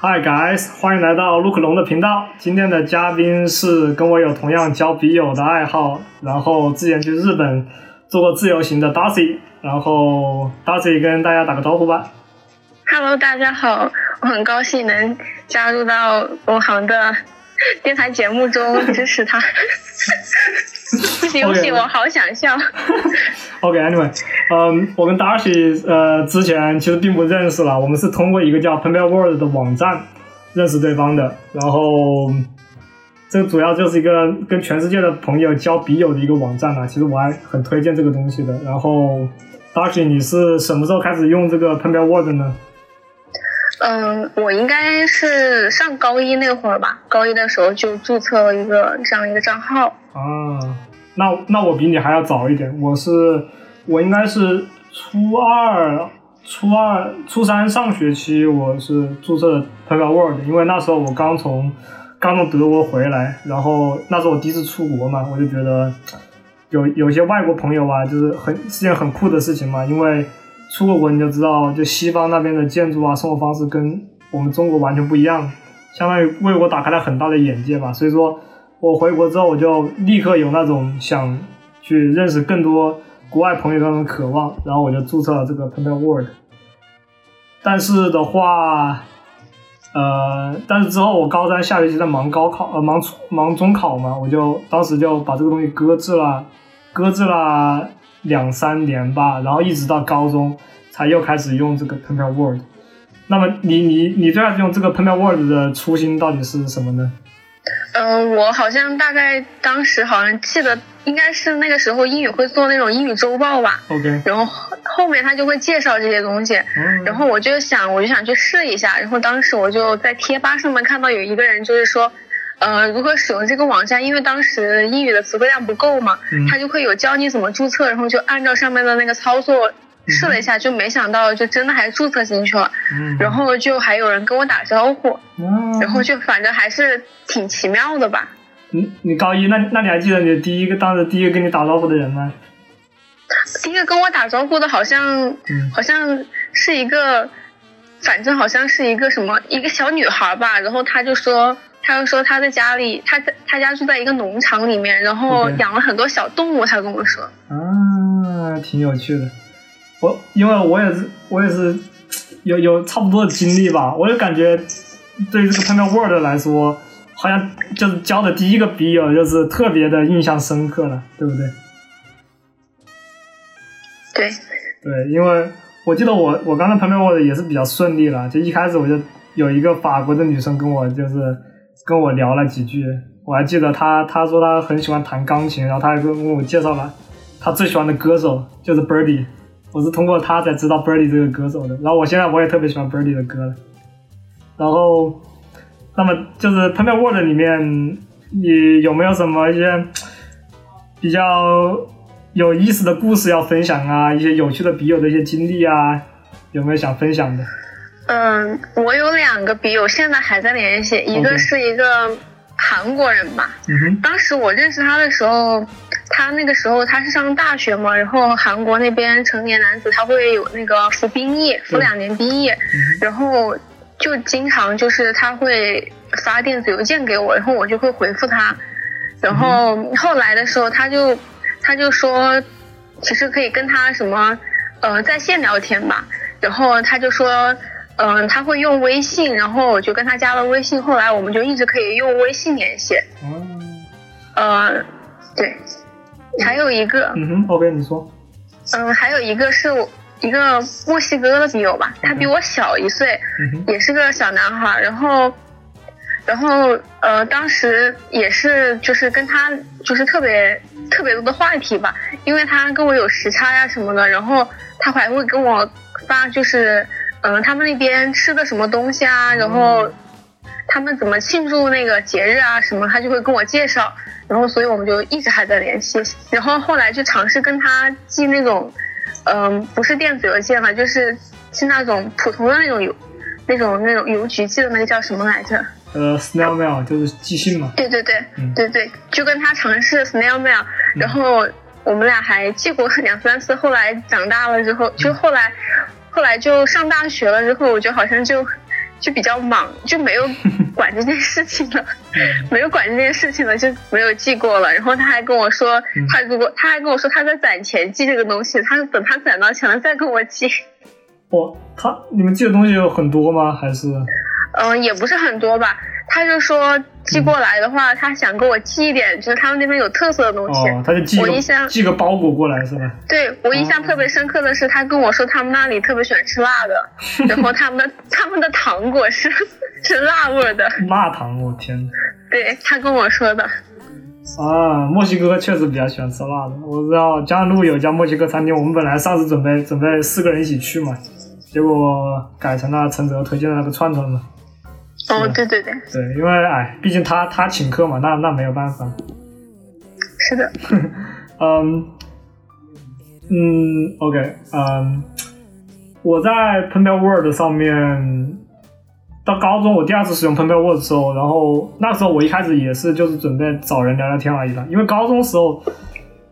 Hi guys，欢迎来到陆克龙的频道。今天的嘉宾是跟我有同样交笔友的爱好，然后之前去日本做过自由行的 Darcy。然后 Darcy 跟大家打个招呼吧。Hello，大家好，我很高兴能加入到龙航的电台节目中支持他。不行不行，我好想笑。OK，Anyway，嗯，我跟 Dashi 呃之前其实并不认识了，我们是通过一个叫 Penpal World 的网站认识对方的。然后这主要就是一个跟全世界的朋友交笔友的一个网站啊。其实我还很推荐这个东西的。然后 Darcy，你是什么时候开始用这个 Penpal World 呢？嗯，我应该是上高一那会儿吧，高一的时候就注册了一个这样一个账号。啊，那那我比你还要早一点，我是我应该是初二、初二、初三上学期，我是注册的 p e n World，因为那时候我刚从刚从德国回来，然后那时候我第一次出国嘛，我就觉得有有些外国朋友啊，就是很是件很酷的事情嘛，因为。出过国你就知道，就西方那边的建筑啊，生活方式跟我们中国完全不一样，相当于为我打开了很大的眼界吧。所以说我回国之后，我就立刻有那种想去认识更多国外朋友的那种渴望，然后我就注册了这个 p e n p a World。但是的话，呃，但是之后我高三下学期在忙高考，呃，忙忙中考嘛，我就当时就把这个东西搁置了，搁置了。两三年吧，然后一直到高中才又开始用这个 Penpal Word。那么你你你最开始用这个 Penpal Word 的初心到底是什么呢？嗯，我好像大概当时好像记得应该是那个时候英语会做那种英语周报吧。OK。然后后面他就会介绍这些东西，然后我就想我就想去试一下，然后当时我就在贴吧上面看到有一个人就是说。呃，如何使用这个网站？因为当时英语的词汇量不够嘛，他就会有教你怎么注册，然后就按照上面的那个操作试了一下，就没想到就真的还注册进去了。然后就还有人跟我打招呼，然后就反正还是挺奇妙的吧。你，你高一那那你还记得你第一个当时第一个跟你打招呼的人吗？第一个跟我打招呼的好像好像是一个，反正好像是一个什么一个小女孩吧，然后她就说。他又说他在家里，他在他家住在一个农场里面，然后养了很多小动物。他跟我说，啊，挺有趣的。我因为我也是我也是有有差不多的经历吧，我就感觉对于这个 p e n Word 来说，好像就是交的第一个笔友就是特别的印象深刻了，对不对？对。对，因为我记得我我刚才 p e n Word 也是比较顺利了，就一开始我就有一个法国的女生跟我就是。跟我聊了几句，我还记得她她说她很喜欢弹钢琴，然后她还跟我介绍了她最喜欢的歌手就是 Birdy，我是通过他才知道 Birdy 这个歌手的。然后我现在我也特别喜欢 Birdy 的歌了。然后，那么就是 e n p Word 里面，你有没有什么一些比较有意思的故事要分享啊？一些有趣的笔友的一些经历啊？有没有想分享的？嗯，我有两个笔友，现在还在联系。一个是一个韩国人吧，当时我认识他的时候，他那个时候他是上大学嘛，然后韩国那边成年男子他会有那个服兵役，服两年兵役，然后就经常就是他会发电子邮件给我，然后我就会回复他，然后后来的时候他就他就说，其实可以跟他什么呃在线聊天吧，然后他就说。嗯，他会用微信，然后我就跟他加了微信，后来我们就一直可以用微信联系。哦。呃，对，还有一个。嗯哼，OK，你说。嗯，还有一个是我一个墨西哥的笔友吧，他比我小一岁，也是个小男孩，然后，然后呃，当时也是就是跟他就是特别特别多的话题吧，因为他跟我有时差呀什么的，然后他还会跟我发就是。嗯，他们那边吃的什么东西啊？然后他们怎么庆祝那个节日啊？什么，他就会跟我介绍。然后，所以我们就一直还在联系。然后后来就尝试跟他寄那种，嗯，不是电子邮件嘛，就是是那种普通的那种邮，那种那种邮局寄的那个叫什么来着？呃，snail mail 就是寄信嘛。对对对，对对，就跟他尝试 snail mail。然后我们俩还寄过两三次。后来长大了之后，就后来。后来就上大学了之后，我就好像就就比较忙，就没有 管这件事情了，没有管这件事情了，就没有寄过了。然后他还跟我说，他如果他还跟我说他在攒钱寄这个东西，他等他攒到钱了再跟我寄。哦，他你们寄的东西有很多吗？还是？嗯，也不是很多吧。他就说寄过来的话，他想给我寄一点，就是他们那边有特色的东西。哦，他就寄我印象寄个包裹过来是吧？对我印象特别深刻的是，他跟我说他们那里特别喜欢吃辣的，然后他们的他们的糖果是是辣味的。辣糖，我天！对他跟我说的。啊，墨西哥确实比较喜欢吃辣的。我知道江安路有家墨西哥餐厅，我们本来上次准备准备四个人一起去嘛，结果改成了陈泽推荐的那个串串嘛。哦，对对对，对，因为哎，毕竟他他请客嘛，那那没有办法。是的。嗯嗯，OK，嗯，我在 Penpal Word 上面，到高中我第二次使用 Penpal Word 的时候，然后那时候我一开始也是就是准备找人聊聊天而已的，因为高中时候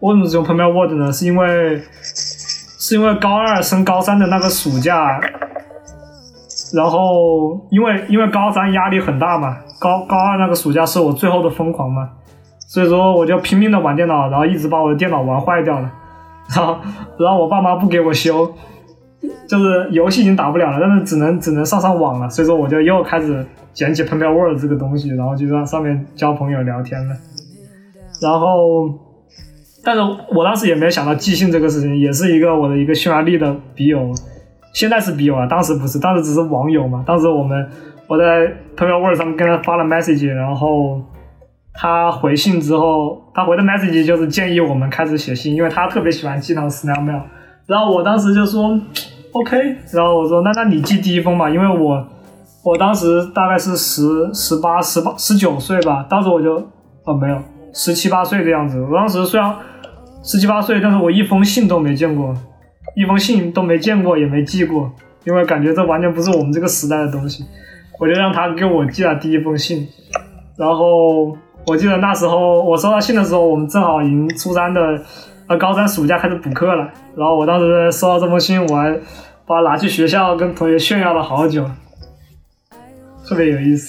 为什么使用 Penpal Word 呢？是因为是因为高二升高三的那个暑假。然后，因为因为高三压力很大嘛，高高二那个暑假是我最后的疯狂嘛，所以说我就拼命的玩电脑，然后一直把我的电脑玩坏掉了，然后然后我爸妈不给我修，就是游戏已经打不了了，但是只能只能上上网了，所以说我就又开始捡起 Pen Word 这个东西，然后就在上面交朋友聊天了，然后，但是我当时也没有想到寄信这个事情，也是一个我的一个匈牙利的笔友。现在是笔友了，当时不是，当时只是网友嘛。当时我们我在 p e r Word 上跟他发了 message，然后他回信之后，他回的 message 就是建议我们开始写信，因为他特别喜欢寄那种 snail mail。然后我当时就说 OK，然后我说那那你寄第一封吧，因为我我当时大概是十十八、十八、十九岁吧，当时我就哦没有十七八岁的样子。我当时虽然十七八岁，但是我一封信都没见过。一封信都没见过，也没寄过，因为感觉这完全不是我们这个时代的东西。我就让他给我寄了第一封信，然后我记得那时候我收到信的时候，我们正好已经初三的，呃，高三暑假开始补课了。然后我当时收到这封信，我还把它拿去学校跟同学炫耀了好久，特别有意思。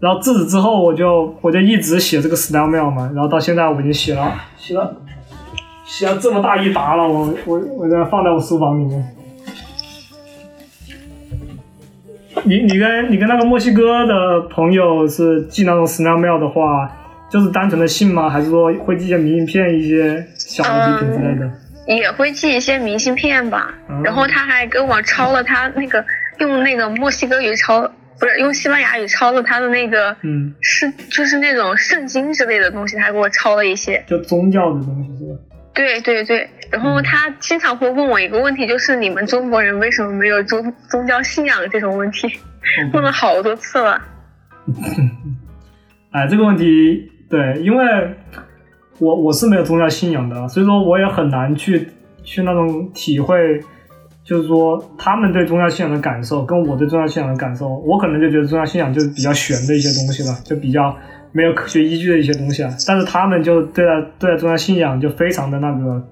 然后自此之后，我就我就一直写这个 style mail 嘛，然后到现在我已经写了写了。写了这么大一沓了，我我我在放在我书房里面。你你跟你跟那个墨西哥的朋友是寄那种 snail mail 的话，就是单纯的信吗？还是说会寄些明信片、一些小的礼品之类的？也会寄一些明信片吧。然后他还给我抄了他那个用那个墨西哥语抄，不是用西班牙语抄了他的那个，嗯，是就是那种圣经之类的东西，他给我抄了一些，就宗教的东西是吧？对对对，然后他经常会问我一个问题，就是你们中国人为什么没有宗宗教信仰这种问题，问了好多次了。哎，这个问题，对，因为我我是没有宗教信仰的，所以说我也很难去去那种体会，就是说他们对宗教信仰的感受跟我对宗教信仰的感受，我可能就觉得宗教信仰就是比较玄的一些东西了，就比较。没有科学依据的一些东西啊，但是他们就对待对待宗教信仰就非常的那个，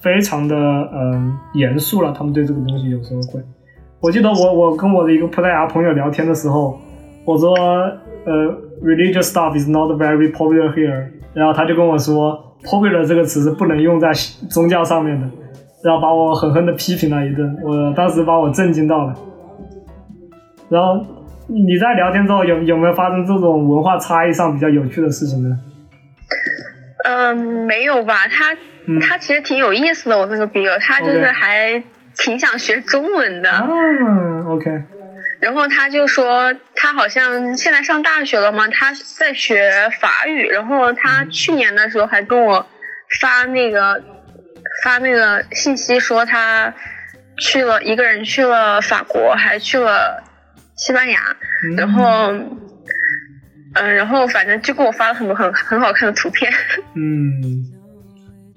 非常的嗯严肃了。他们对这个东西有时候会，我记得我我跟我的一个葡萄牙朋友聊天的时候，我说呃，religious stuff is not very popular here，然后他就跟我说，popular 这个词是不能用在宗教上面的，然后把我狠狠的批评了一顿，我当时把我震惊到了，然后。你在聊天之后有有没有发生这种文化差异上比较有趣的事情呢？嗯，没有吧？他他其实挺有意思的，我那个笔友，他就是还挺想学中文的。嗯，OK。然后他就说，他好像现在上大学了嘛，他在学法语。然后他去年的时候还跟我发那个发那个信息，说他去了一个人去了法国，还去了。西班牙，然后，嗯，然后反正就给我发了很多很很好看的图片。嗯，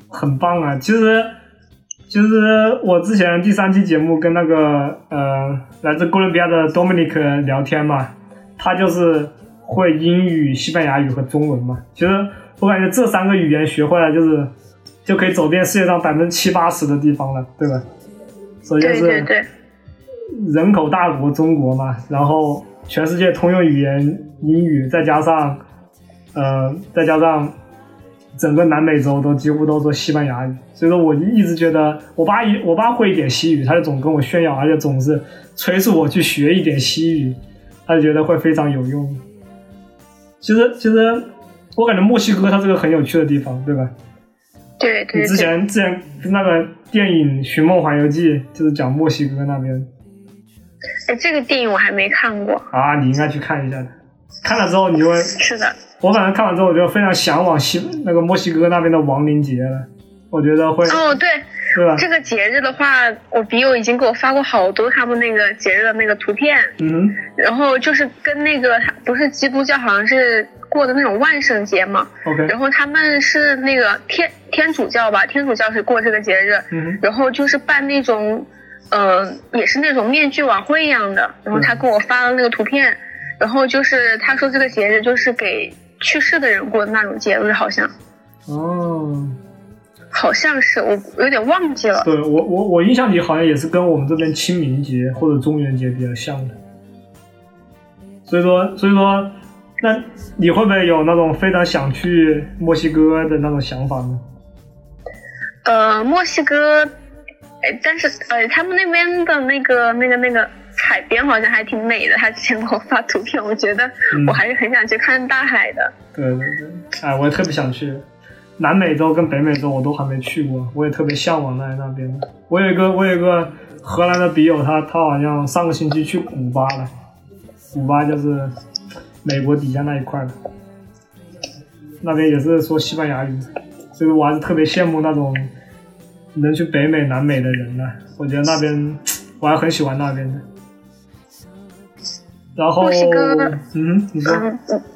很棒啊！其实，其实我之前第三期节目跟那个呃来自哥伦比亚的 Dominic 聊天嘛，他就是会英语、西班牙语和中文嘛。其实我感觉这三个语言学会了，就是就可以走遍世界上百分之七八十的地方了，对吧？所以就是。人口大国中国嘛，然后全世界通用语言英语，再加上呃，再加上整个南美洲都几乎都说西班牙语，所以说我一直觉得我爸一我爸会一点西语，他就总跟我炫耀，而且总是催促我去学一点西语，他就觉得会非常有用。其实其实我感觉墨西哥它是个很有趣的地方，对吧？对对。你之前之前那个电影《寻梦环游记》就是讲墨西哥那边。哎，这个电影我还没看过啊！你应该去看一下，看了之后你就会是的。我反正看完之后，我就非常向往西那个墨西哥那边的亡灵节了。我觉得会哦，对，对吧？这个节日的话，我笔友已经给我发过好多他们那个节日的那个图片。嗯。然后就是跟那个他不是基督教，好像是过的那种万圣节嘛。OK。然后他们是那个天天主教吧？天主教是过这个节日。嗯。然后就是办那种。嗯，也是那种面具晚会一样的，然后他给我发了那个图片，然后就是他说这个节日就是给去世的人过的那种节日，好像。哦。好像是，我有点忘记了。对我我我印象里好像也是跟我们这边清明节或者中元节比较像的。所以说所以说，那你会不会有那种非常想去墨西哥的那种想法呢？呃，墨西哥。但是呃，他们那边的那个、那个、那个海边好像还挺美的。他之前给我发图片，我觉得我还是很想去看大海的。对对对，哎，我也特别想去南美洲跟北美洲，我都还没去过，我也特别向往在那边。我有一个我有一个荷兰的笔友，他他好像上个星期去古巴了，古巴就是美国底下那一块的，那边也是说西班牙语，所以我还是特别羡慕那种。能去北美、南美的人呢？我觉得那边我还很喜欢那边的。然后，嗯，你说，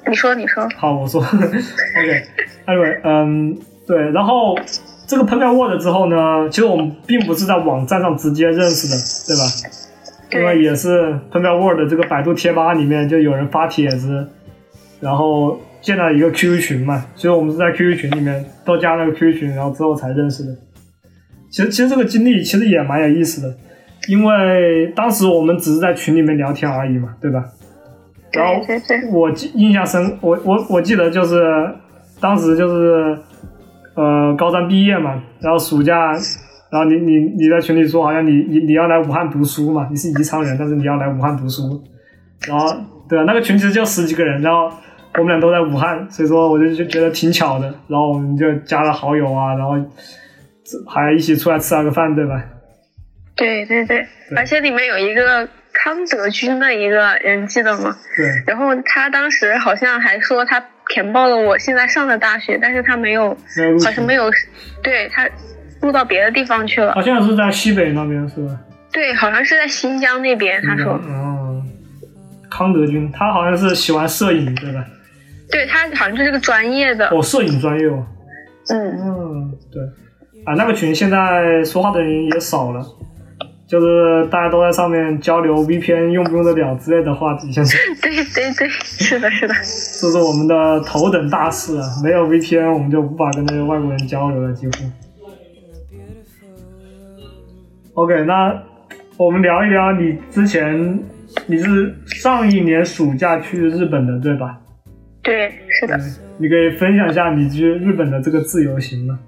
你说，你说。好，我说。OK，Anyway，嗯，对。然后这个 p e n Word 之后呢，其实我们并不是在网站上直接认识的，对吧？因为也是 p e n Word 这个百度贴吧里面就有人发帖子，然后建了一个 QQ 群嘛，所以我们是在 QQ 群里面都加了个 QQ 群，然后之后才认识的。其实，其实这个经历其实也蛮有意思的，因为当时我们只是在群里面聊天而已嘛，对吧？然后我记印象深，我我我记得就是当时就是呃高三毕业嘛，然后暑假，然后你你你在群里说好像你你你要来武汉读书嘛，你是宜昌人，但是你要来武汉读书，然后对啊，那个群其实就十几个人，然后我们俩都在武汉，所以说我就就觉得挺巧的，然后我们就加了好友啊，然后。还一起出来吃了个饭，对吧？对对对，而且里面有一个康德军的一个人，记得吗？对。然后他当时好像还说他填报了我现在上的大学，但是他没有，好像没有，对他录到别的地方去了。好像是在西北那边，是吧？对，好像是在新疆那边。他说。哦。康德军，他好像是喜欢摄影，对吧？对他好像就是个专业的。哦，摄影专业哦。嗯嗯，对。啊，那个群现在说话的人也少了，就是大家都在上面交流 VPN 用不用得了之类的话题。现在 对对对，是的，是的，这是我们的头等大事啊！没有 VPN，我们就无法跟那些外国人交流了，几乎。OK，那我们聊一聊你之前，你是上一年暑假去日本的，对吧？对，是的。你可以分享一下你去日本的这个自由行吗？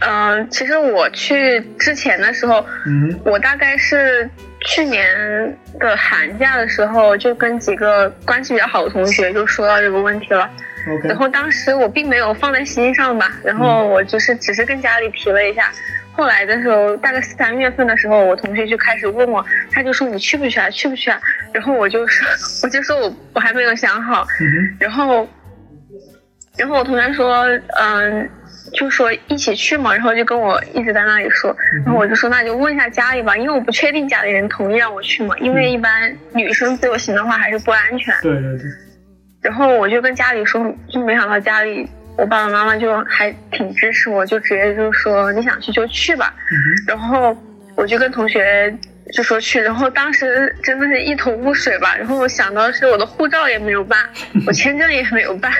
嗯，其实我去之前的时候，嗯，我大概是去年的寒假的时候，就跟几个关系比较好的同学就说到这个问题了。然后当时我并没有放在心上吧，然后我就是只是跟家里提了一下。后来的时候，大概三月份的时候，我同学就开始问我，他就说你去不去啊？去不去啊？然后我就说，我就说我我还没有想好。嗯然后，然后我同学说，嗯。就说一起去嘛，然后就跟我一直在那里说，然后我就说那就问一下家里吧，因为我不确定家里人同意让我去嘛，因为一般女生自由行的话还是不安全。对对对。然后我就跟家里说，就没想到家里我爸爸妈妈就还挺支持我，就直接就说你想去就去吧。然后我就跟同学。就说去，然后当时真的是一头雾水吧。然后我想到是我的护照也没有办，我签证也没有办，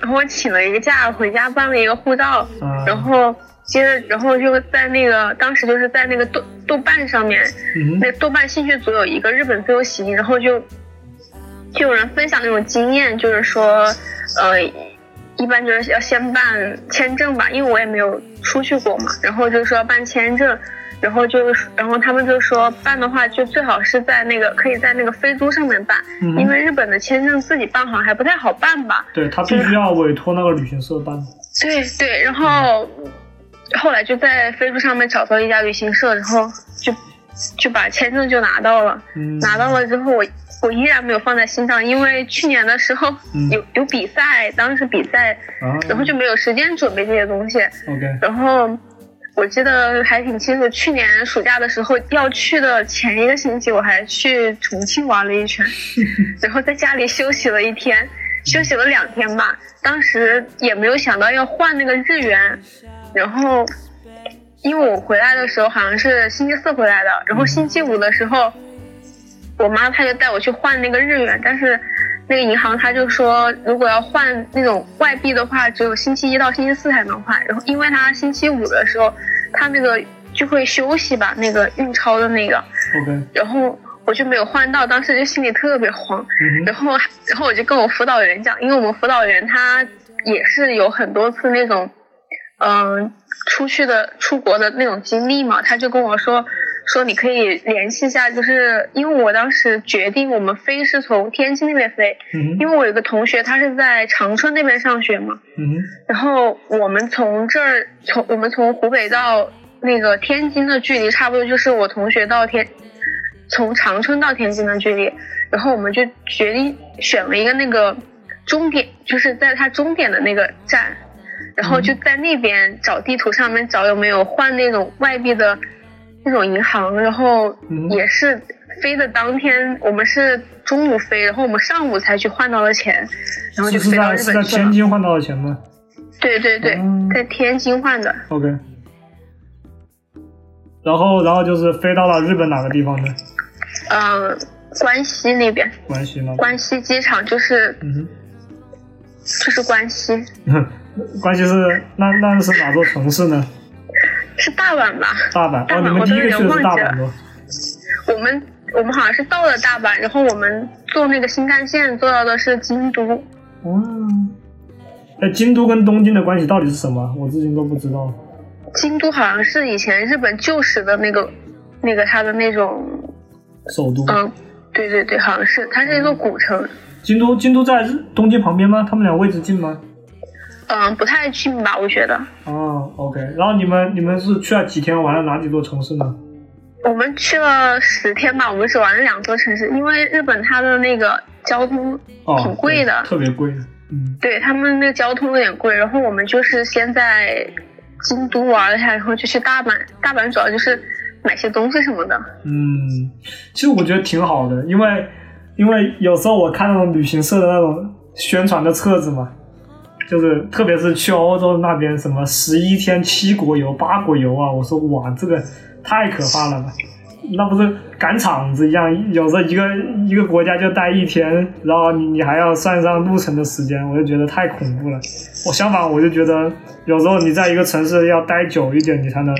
然后我请了一个假回家办了一个护照，然后接着然后就在那个当时就是在那个豆豆瓣上面，那豆瓣兴趣组有一个日本自由行，然后就就有人分享那种经验，就是说，呃，一般就是要先办签证吧，因为我也没有出去过嘛，然后就是说办签证。然后就，然后他们就说办的话，就最好是在那个可以在那个飞猪上面办，因为日本的签证自己办好像还不太好办吧。对他必须要委托那个旅行社办。对对，然后后来就在飞猪上面找到一家旅行社，然后就就把签证就拿到了。拿到了之后，我我依然没有放在心上，因为去年的时候有有比赛，当时比赛，然后就没有时间准备这些东西。OK，然后。我记得还挺清楚，去年暑假的时候要去的前一个星期，我还去重庆玩了一圈，然后在家里休息了一天，休息了两天吧。当时也没有想到要换那个日元，然后因为我回来的时候好像是星期四回来的，然后星期五的时候，我妈她就带我去换那个日元，但是。那个银行他就说，如果要换那种外币的话，只有星期一到星期四才能换。然后，因为他星期五的时候，他那个就会休息吧，那个运钞的那个。OK。然后我就没有换到，当时就心里特别慌。然后，然后我就跟我辅导员讲，因为我们辅导员他也是有很多次那种，嗯，出去的出国的那种经历嘛，他就跟我说。说你可以联系一下，就是因为我当时决定我们飞是从天津那边飞，因为我有个同学他是在长春那边上学嘛，然后我们从这儿从我们从湖北到那个天津的距离差不多就是我同学到天从长春到天津的距离，然后我们就决定选了一个那个终点，就是在他终点的那个站，然后就在那边找地图上面找有没有换那种外币的。那种银行，然后也是飞的当天，我们是中午飞，然后我们上午才去换到了钱，然后就飞到日本去了。是在天津换到的钱吗？对对对，在天津换的。OK。然后，然后就是飞到了日本哪个地方呢？嗯，关西那边。关西吗？关西机场就是，嗯，就是关西。关西是那那是哪座城市呢？是大阪吧？大阪，哦，你们第一个去的是大阪吗？我们我们好像是到了大阪，然后我们坐那个新干线坐到的是京都。嗯，哎，京都跟东京的关系到底是什么？我至今都不知道。京都好像是以前日本旧时的那个那个它的那种首都。嗯，对对对，好像是，它是一座古城。京都，京都在东京旁边吗？他们俩位置近吗？嗯，不太近吧，我觉得。哦，OK。然后你们你们是去了几天，玩了哪几座城市呢？我们去了十天吧，我们只玩了两座城市，因为日本它的那个交通挺贵的，特别贵。嗯。对他们那个交通有点贵，然后我们就是先在京都玩了一下，然后就去大阪。大阪主要就是买些东西什么的。嗯，其实我觉得挺好的，因为因为有时候我看那种旅行社的那种宣传的册子嘛。就是，特别是去欧洲那边，什么十一天七国游、八国游啊，我说哇，这个太可怕了吧？那不是赶场子一样，有时候一个一个国家就待一天，然后你你还要算上路程的时间，我就觉得太恐怖了。我相反，我就觉得有时候你在一个城市要待久一点，你才能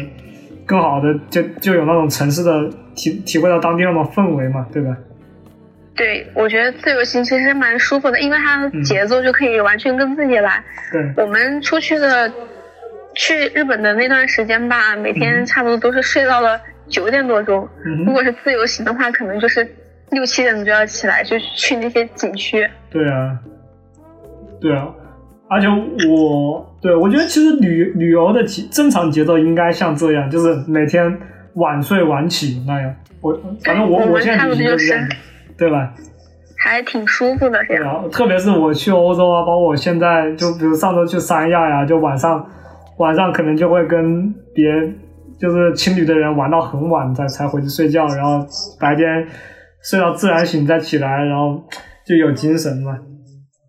更好的就就有那种城市的体体会到当地那种氛围嘛，对吧？对，我觉得自由行其实蛮舒服的，因为它节奏就可以完全跟自己来。对，我们出去的去日本的那段时间吧，每天差不多都是睡到了九点多钟。如果是自由行的话，可能就是六七点就要起来，就去那些景区。对啊，对啊，而且我对我觉得其实旅旅游的节正常节奏应该像这样，就是每天晚睡晚起那样。我反正我我现在旅行就是这样。对吧？还挺舒服的，这样。特别是我去欧洲啊，包括我现在，就比如上周去三亚呀，就晚上，晚上可能就会跟别就是情侣的人玩到很晚才才回去睡觉，然后白天睡到自然醒再起来，然后就有精神嘛。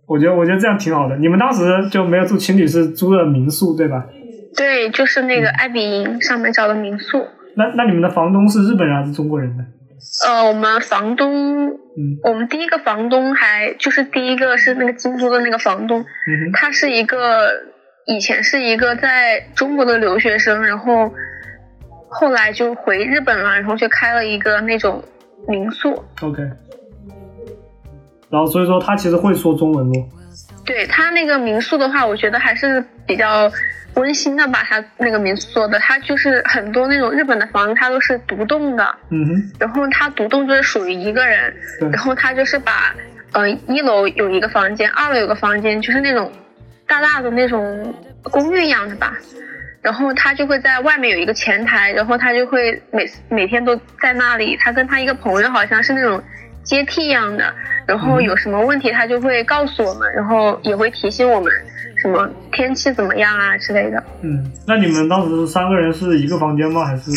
我觉得我觉得这样挺好的。你们当时就没有住情侣，是租的民宿对吧？对，就是那个爱比营上面找的民宿。那那你们的房东是日本人还是中国人呢？呃，我们房东，嗯，我们第一个房东还就是第一个是那个京都的那个房东，嗯，他是一个以前是一个在中国的留学生，然后后来就回日本了，然后就开了一个那种民宿。OK。然后所以说他其实会说中文不。对他那个民宿的话，我觉得还是比较温馨的吧。他那个民宿做的，他就是很多那种日本的房子，它都是独栋的。嗯哼。然后他独栋就是属于一个人。然后他就是把，呃，一楼有一个房间，二楼有个房间，就是那种大大的那种公寓一样的吧。然后他就会在外面有一个前台，然后他就会每每天都在那里。他跟他一个朋友好像是那种。阶梯一样的，然后有什么问题他就会告诉我们，然后也会提醒我们什么天气怎么样啊之类的。嗯，那你们当时三个人是一个房间吗？还是？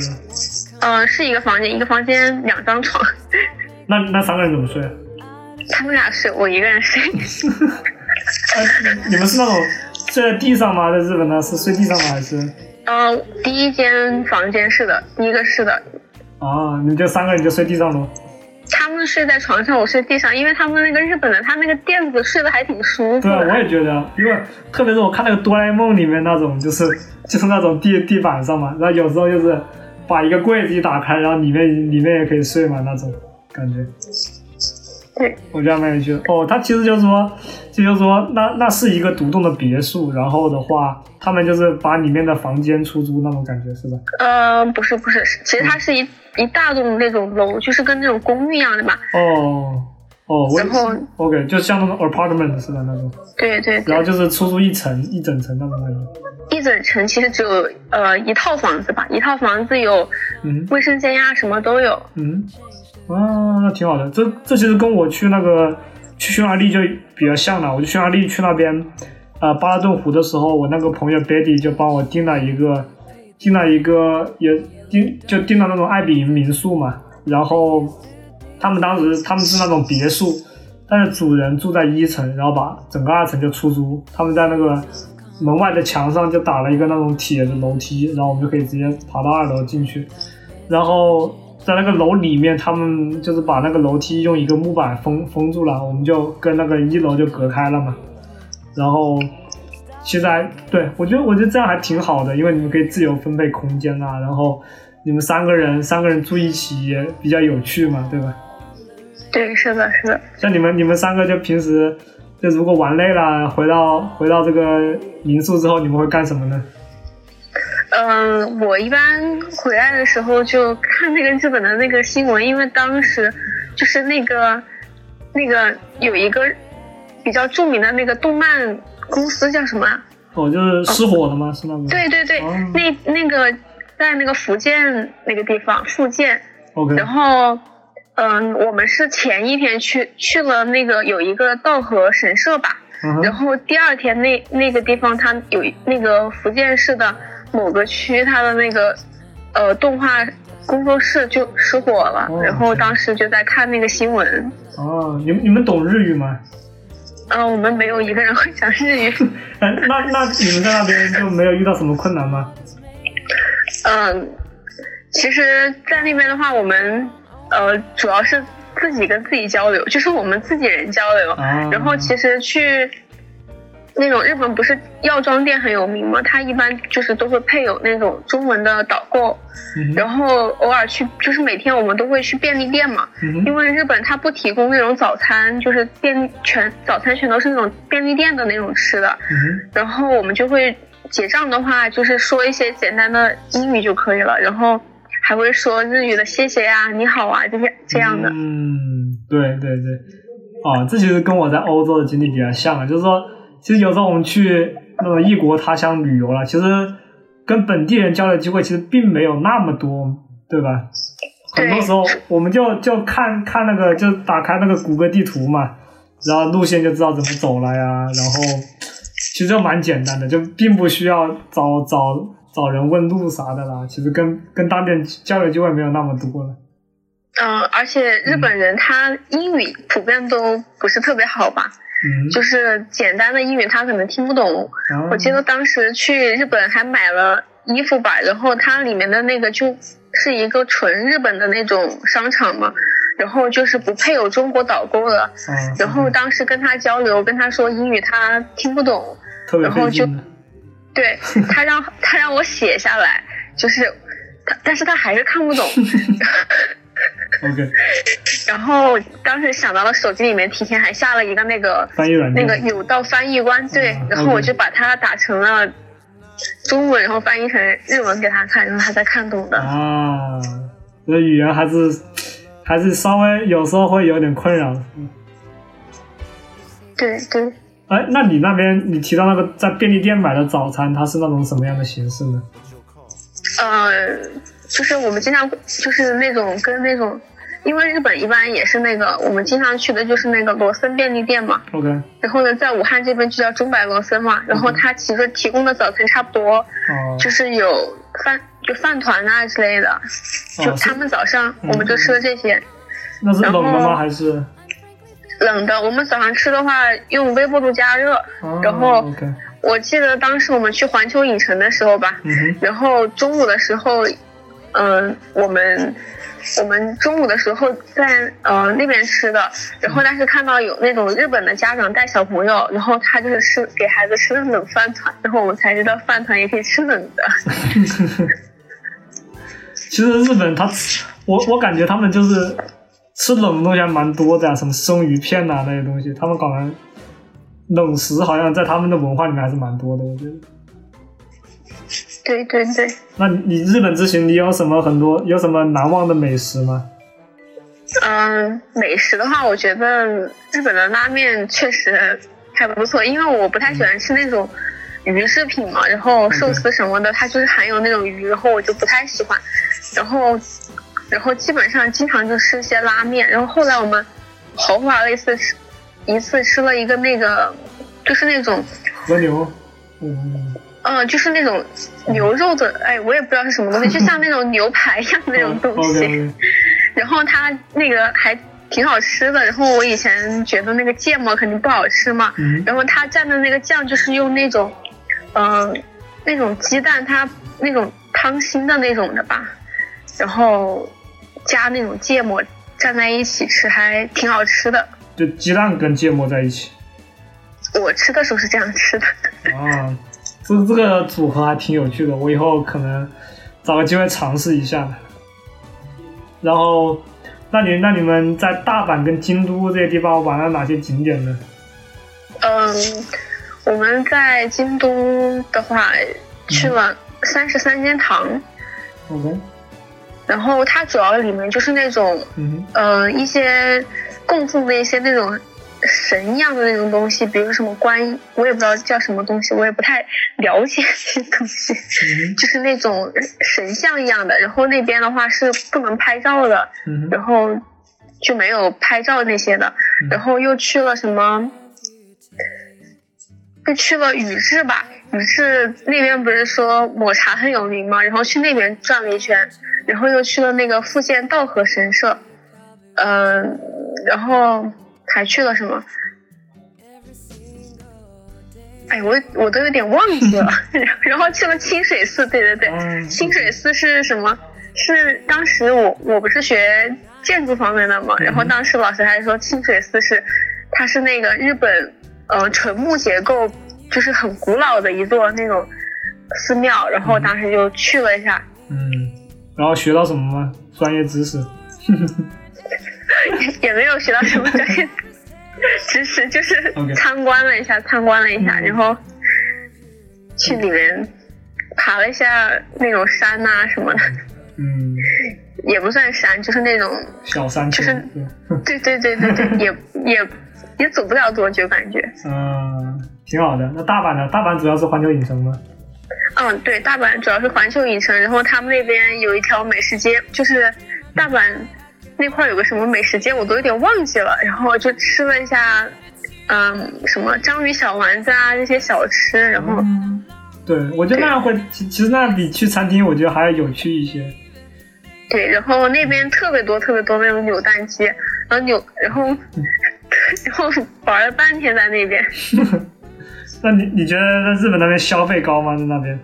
嗯，是一个房间，一个房间两张床。那那三个人怎么睡？他们俩睡，我一个人睡。你们是那种睡在地上吗？在日本呢是睡地上吗？还是？嗯，第一间房间是的，第一个是的。啊，你就三个人就睡地上喽？他们睡在床上，我睡地上，因为他们那个日本的，他那个垫子睡得还挺舒服。对，我也觉得，因为特别是我看那个哆啦 A 梦里面那种，就是就是那种地地板上嘛，然后有时候就是把一个柜子一打开，然后里面里面也可以睡嘛，那种感觉。对，我觉得蛮有趣的。哦，他其实就是说，就是说，那那是一个独栋的别墅，然后的话，他们就是把里面的房间出租那种感觉，是吧？呃，不是不是，其实它是一。一大栋那种楼，就是跟那种公寓一样的嘛。哦哦，然后 OK，就像那种 apartment 似的那种。对对。然后就是出租一层一整层那种感觉。一整层其实只有呃一套房子吧，一套房子有卫生间呀，什么都有。嗯。啊，那挺好的。这这其实跟我去那个去匈牙利就比较像了。我去匈牙利去那边呃巴拉顿湖的时候，我那个朋友 Betty 就帮我订了一个订了一个也。订就订了那种爱比营民宿嘛，然后他们当时他们是那种别墅，但是主人住在一层，然后把整个二层就出租。他们在那个门外的墙上就打了一个那种铁的楼梯，然后我们就可以直接爬到二楼进去。然后在那个楼里面，他们就是把那个楼梯用一个木板封封住了，我们就跟那个一楼就隔开了嘛。然后。其实还对我觉得，我觉得这样还挺好的，因为你们可以自由分配空间啊，然后你们三个人三个人住一起也比较有趣嘛，对吧？对，是的，是的。像你们你们三个就平时就如果玩累了，回到回到这个民宿之后，你们会干什么呢？嗯，我一般回来的时候就看那个日本的那个新闻，因为当时就是那个那个有一个比较著名的那个动漫。公司叫什么？哦，就是失火了吗？是那个？对对对，那那个在那个福建那个地方，福建。OK。然后，嗯，我们是前一天去去了那个有一个道和神社吧，然后第二天那那个地方它有那个福建市的某个区，它的那个呃动画工作室就失火了，然后当时就在看那个新闻。哦，你们你们懂日语吗？嗯，我们没有一个人会讲日语。那那你们在那边就没有遇到什么困难吗？嗯，其实，在那边的话，我们呃主要是自己跟自己交流，就是我们自己人交流。然后，其实去。那种日本不是药妆店很有名吗？它一般就是都会配有那种中文的导购，然后偶尔去就是每天我们都会去便利店嘛，因为日本它不提供那种早餐，就是便全早餐全都是那种便利店的那种吃的，然后我们就会结账的话就是说一些简单的英语就可以了，然后还会说日语的谢谢呀、你好啊这些这样的。嗯，对对对，哦，这其实跟我在欧洲的经历比较像啊，就是说。其实有时候我们去那种异国他乡旅游了，其实跟本地人交流机会其实并没有那么多，对吧？很多时候我们就就看看那个，就打开那个谷歌地图嘛，然后路线就知道怎么走了呀。然后其实就蛮简单的，就并不需要找找找人问路啥的啦。其实跟跟当地人交流机会没有那么多了。嗯，而且日本人他英语普遍都不是特别好吧？就是简单的英语他可能听不懂。我记得当时去日本还买了衣服吧，然后它里面的那个就是一个纯日本的那种商场嘛，然后就是不配有中国导购的。然后当时跟他交流，跟他说英语他听不懂，然后就对他让他让我写下来，就是他，但是他还是看不懂。OK。然后当时想到了手机里面提前还下了一个那个翻译软件，那个有道翻译官，对，然后我就把它打成了中文，然后翻译成日文给他看，然后他才看懂的。啊，这语言还是还是稍微有时候会有点困扰。对对。哎，那你那边你提到那个在便利店买的早餐，它是那种什么样的形式呢？呃，就是我们经常就是那种跟那种，因为日本一般也是那个我们经常去的就是那个罗森便利店嘛。OK。然后呢，在武汉这边就叫中百罗森嘛。然后它其实提供的早餐差不多，就是有饭就饭团啊之类的，就他们早上我们就吃的这些。那是冷的吗？还是？冷的，我们早上吃的话用微波炉加热，然后我记得当时我们去环球影城的时候吧，然后中午的时候，嗯，我们我们中午的时候在呃那边吃的，然后但是看到有那种日本的家长带小朋友，然后他就是吃给孩子吃的冷饭团，然后我们才知道饭团也可以吃冷的。其实日本他，我我感觉他们就是。吃冷的东西还蛮多的呀，什么生鱼片呐那些东西，他们搞能冷食好像在他们的文化里面还是蛮多的，我觉得。对对对。那你日本之行，你有什么很多有什么难忘的美食吗？嗯，美食的话，我觉得日本的拉面确实还不错，因为我不太喜欢吃那种鱼制品嘛，然后寿司什么的，它就是含有那种鱼，然后我就不太喜欢，然后。然后基本上经常就吃一些拉面，然后后来我们豪华了一次吃，一次吃了一个那个，就是那种和牛，嗯，嗯，就是那种牛肉的，哎，我也不知道是什么东西，就像那种牛排一样的那种东西。然后它那个还挺好吃的，然后我以前觉得那个芥末肯定不好吃嘛，然后它蘸的那个酱就是用那种，嗯，那种鸡蛋它那种汤心的那种的吧。然后加那种芥末蘸在一起吃，还挺好吃的。就鸡蛋跟芥末在一起。我吃的时候是这样吃的。啊，这这个组合还挺有趣的，我以后可能找个机会尝试一下。然后，那你那你们在大阪跟京都这些地方玩了哪些景点呢？嗯，我们在京都的话去了三十三间堂。OK。然后它主要里面就是那种，呃，一些供奉的一些那种神一样的那种东西，比如什么观音，我也不知道叫什么东西，我也不太了解这些东西，就是那种神像一样的。然后那边的话是不能拍照的，然后就没有拍照那些的。然后又去了什么？又去了宇治吧，宇治那边不是说抹茶很有名吗？然后去那边转了一圈。然后又去了那个富建道和神社，嗯，然后还去了什么？哎，我我都有点忘记了。然后去了清水寺，对对对，清水寺是什么？是当时我我不是学建筑方面的嘛，然后当时老师还说清水寺是，它是那个日本呃纯木结构，就是很古老的一座那种寺庙，然后当时就去了一下。嗯。然后学到什么吗？专业知识？也没有学到什么专业知识，就是参观了一下，参观了一下，然后去里面爬了一下那种山呐什么的。嗯，也不算山，就是那种小山，就是对对对对对，也也也走不了多久，感觉。嗯，挺好的。那大阪呢？大阪主要是环球影城吗？嗯，对，大阪主要是环球影城，然后他们那边有一条美食街，就是大阪那块有个什么美食街，我都有点忘记了。然后就吃了一下，嗯，什么章鱼小丸子啊这些小吃，然后，对我觉得那样会，其其实那样比去餐厅我觉得还要有趣一些。对，然后那边特别多特别多那种扭蛋机，然后扭，然后 然后玩了半天在那边。那你你觉得在日本那边消费高吗？在那边？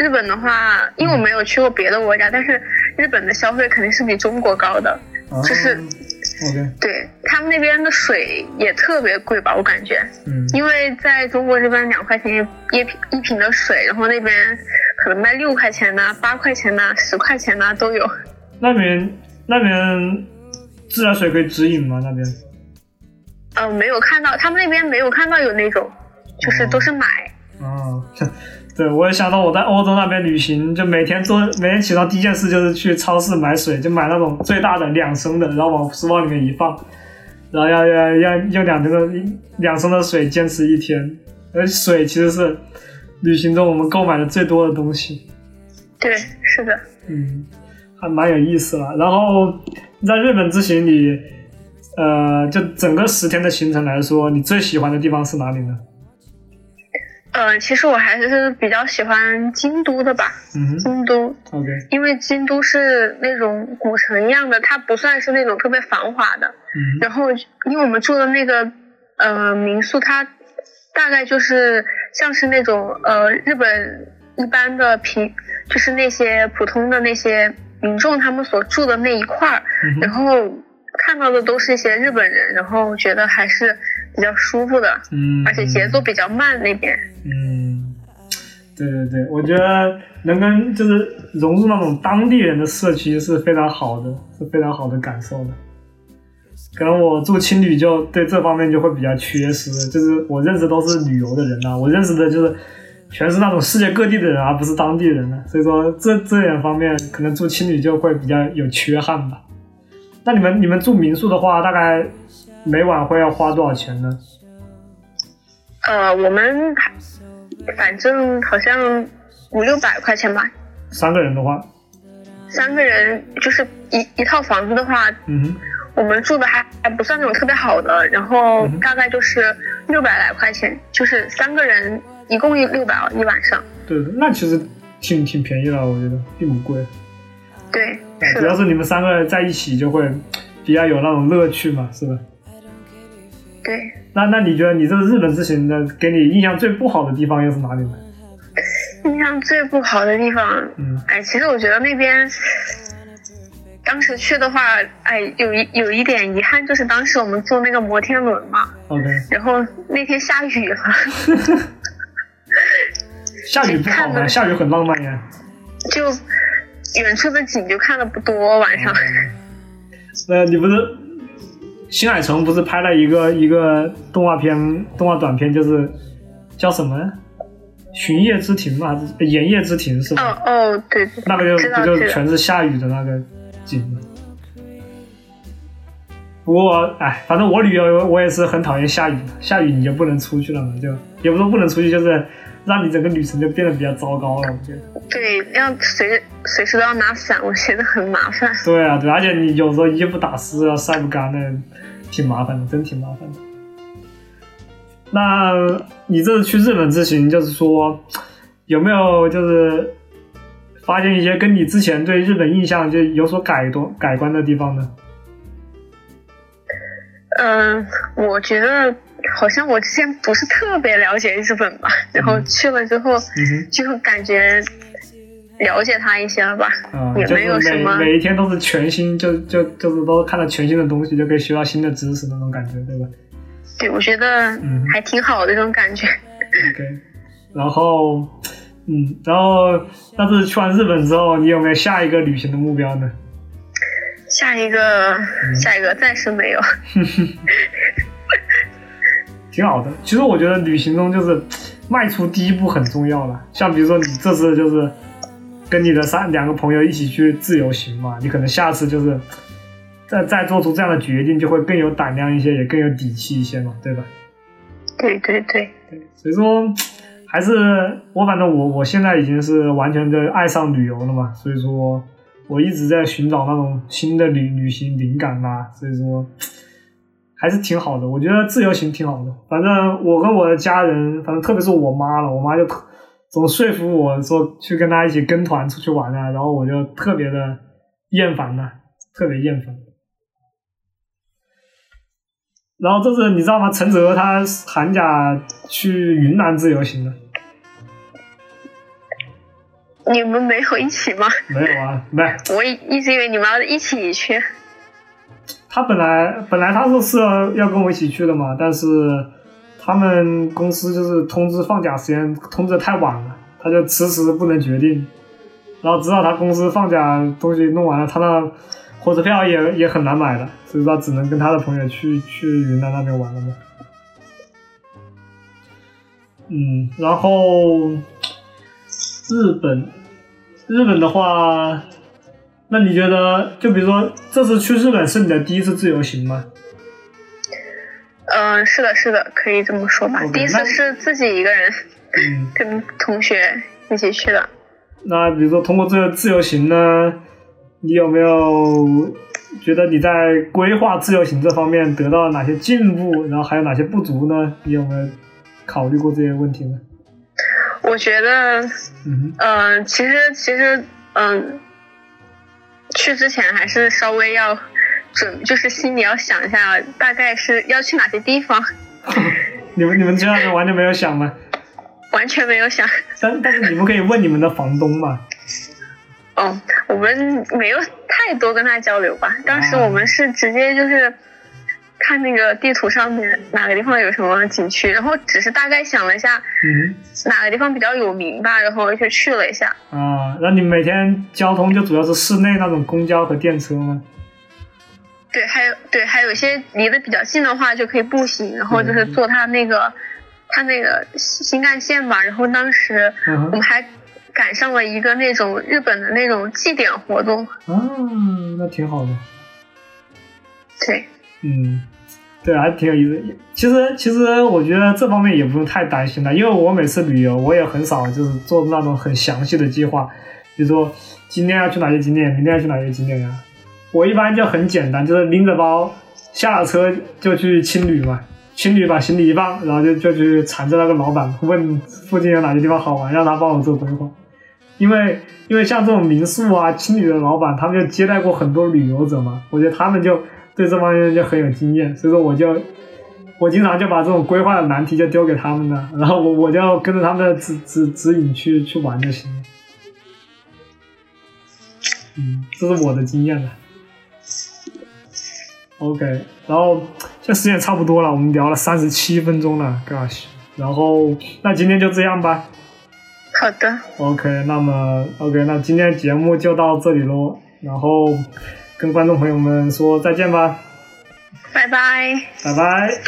日本的话，因为我没有去过别的国家，但是日本的消费肯定是比中国高的，就是对他们那边的水也特别贵吧，我感觉。嗯。因为在中国这边两块钱一一瓶一瓶的水，然后那边可能卖六块钱呐、八块钱呐、十块钱呐都有。那边那边自来水可以直饮吗？那边？呃，没有看到，他们那边没有看到有那种，就是都是买。哦。对，我也想到我在欧洲那边旅行，就每天做，每天起床第一件事就是去超市买水，就买那种最大的两升的，然后往书包里面一放，然后要要要用两升的两升的水坚持一天。而水其实是旅行中我们购买的最多的东西。对，是的。嗯，还蛮有意思了。然后在日本之行里，呃，就整个十天的行程来说，你最喜欢的地方是哪里呢？呃，其实我还是比较喜欢京都的吧。嗯京都。OK。因为京都是那种古城一样的，它不算是那种特别繁华的。嗯。然后，因为我们住的那个呃民宿，它大概就是像是那种呃日本一般的平，就是那些普通的那些民众他们所住的那一块儿，然后看到的都是一些日本人，然后觉得还是比较舒服的。嗯。而且节奏比较慢那边。嗯，对对对，我觉得能跟就是融入那种当地人的社区是非常好的，是非常好的感受的。可能我住青旅就对这方面就会比较缺失，就是我认识都是旅游的人呐，我认识的就是全是那种世界各地的人，而不是当地人呢。所以说这这点方面可能住青旅就会比较有缺憾吧。那你们你们住民宿的话，大概每晚会要花多少钱呢？呃，我们反正好像五六百块钱吧。三个人的话，三个人就是一一套房子的话，嗯，我们住的还还不算那种特别好的，然后大概就是六百来块钱，就是三个人一共六百一晚上。对，那其实挺挺便宜的，我觉得并不贵。对，主要是你们三个人在一起就会比较有那种乐趣嘛，是吧？对。那那你觉得你这个日本之行的给你印象最不好的地方又是哪里呢？印象最不好的地方，嗯，哎，其实我觉得那边当时去的话，哎，有一有一点遗憾，就是当时我们坐那个摩天轮嘛，OK，然后那天下雨了。下雨不好吗？下雨很浪漫呀。就远处的景就看的不多，晚上。呃，你不是？新海诚不是拍了一个一个动画片，动画短片，就是叫什么《寻夜之庭》嘛，《炎夜之庭》是吧？哦哦，对对。那个就不就全是下雨的那个景吗？不过，哎，反正我旅游我也是很讨厌下雨的，下雨你就不能出去了嘛，就也不是不能出去，就是让你整个旅程就变得比较糟糕了，我觉得。对，要随随时都要拿伞，我觉得很麻烦。对啊，对，而且你有时候衣服打湿了，晒不干的。挺麻烦的，真挺麻烦的。那你这次去日本之行，就是说有没有就是发现一些跟你之前对日本印象就有所改动、改观的地方呢？嗯，我觉得好像我之前不是特别了解日本吧，然后去了之后就感觉了解他一些了吧，也没有什么。每一天都是全新，就就就是都看到全新的东西，就可以学到新的知识那种感觉，对吧？对，我觉得嗯还挺好的这种感觉。OK，然后嗯，然后但是去完日本之后，你有没有下一个旅行的目标呢？下一个，下一个暂时没有。挺好的，其实我觉得旅行中就是迈出第一步很重要了。像比如说你这次就是跟你的三两个朋友一起去自由行嘛，你可能下次就是再再做出这样的决定，就会更有胆量一些，也更有底气一些嘛，对吧？对对对对，所以说还是我反正我我现在已经是完全的爱上旅游了嘛，所以说我一直在寻找那种新的旅旅行灵感呐，所以说。还是挺好的，我觉得自由行挺好的。反正我跟我的家人，反正特别是我妈了，我妈就总说服我说去跟她一起跟团出去玩啊，然后我就特别的厌烦呐，特别厌烦。然后这次你知道吗？陈泽他寒假去云南自由行了。你们没有一起吗？没有啊，没。我一一直以为你们要一起去。他本来本来他是是要要跟我一起去的嘛，但是他们公司就是通知放假时间通知的太晚了，他就迟迟不能决定。然后直到他公司放假东西弄完了，他那火车票也也很难买的，所以说只能跟他的朋友去去云南那边玩了嘛。嗯，然后日本，日本的话，那你觉得就比如说这次去日本是你的第一次自由行吗？嗯，是的，是的，可以这么说吧。第一次是自己一个人，跟同学一起去的。那比如说通过这个自由行呢，你有没有觉得你在规划自由行这方面得到了哪些进步，然后还有哪些不足呢？你有没有考虑过这些问题呢？我觉得，嗯，其实其实，嗯，去之前还是稍微要准，就是心里要想一下，大概是要去哪些地方。你们你们这样子完全没有想吗？完全没有想，但但是你们可以问你们的房东嘛。哦，我们没有太多跟他交流吧。当时我们是直接就是看那个地图上面哪个地方有什么景区，然后只是大概想了一下，嗯，哪个地方比较有名吧，然后就去了一下。啊，那你每天交通就主要是室内那种公交和电车吗？对，还有对，还有一些离得比较近的话就可以步行，然后就是坐他那个。他那个新干线吧，然后当时我们还赶上了一个那种日本的那种祭典活动。啊，那挺好的。对。嗯，对，还挺有意思。其实，其实我觉得这方面也不用太担心了，因为我每次旅游，我也很少就是做那种很详细的计划，比如说今天要去哪些景点，明天要去哪些景点呀。我一般就很简单，就是拎着包下了车就去青旅嘛。青旅把行李一放，然后就就去缠着那个老板问附近有哪些地方好玩，让他帮我做规划。因为因为像这种民宿啊、青旅的老板，他们就接待过很多旅游者嘛，我觉得他们就对这方面就很有经验，所以说我就我经常就把这种规划的难题就丢给他们了，然后我我就跟着他们的指指指引去去玩就行了。嗯，这是我的经验了。OK，然后现在时间差不多了，我们聊了三十七分钟了，Gosh，然后那今天就这样吧。好的。OK，那么 OK，那今天节目就到这里喽，然后跟观众朋友们说再见吧。拜拜。拜拜。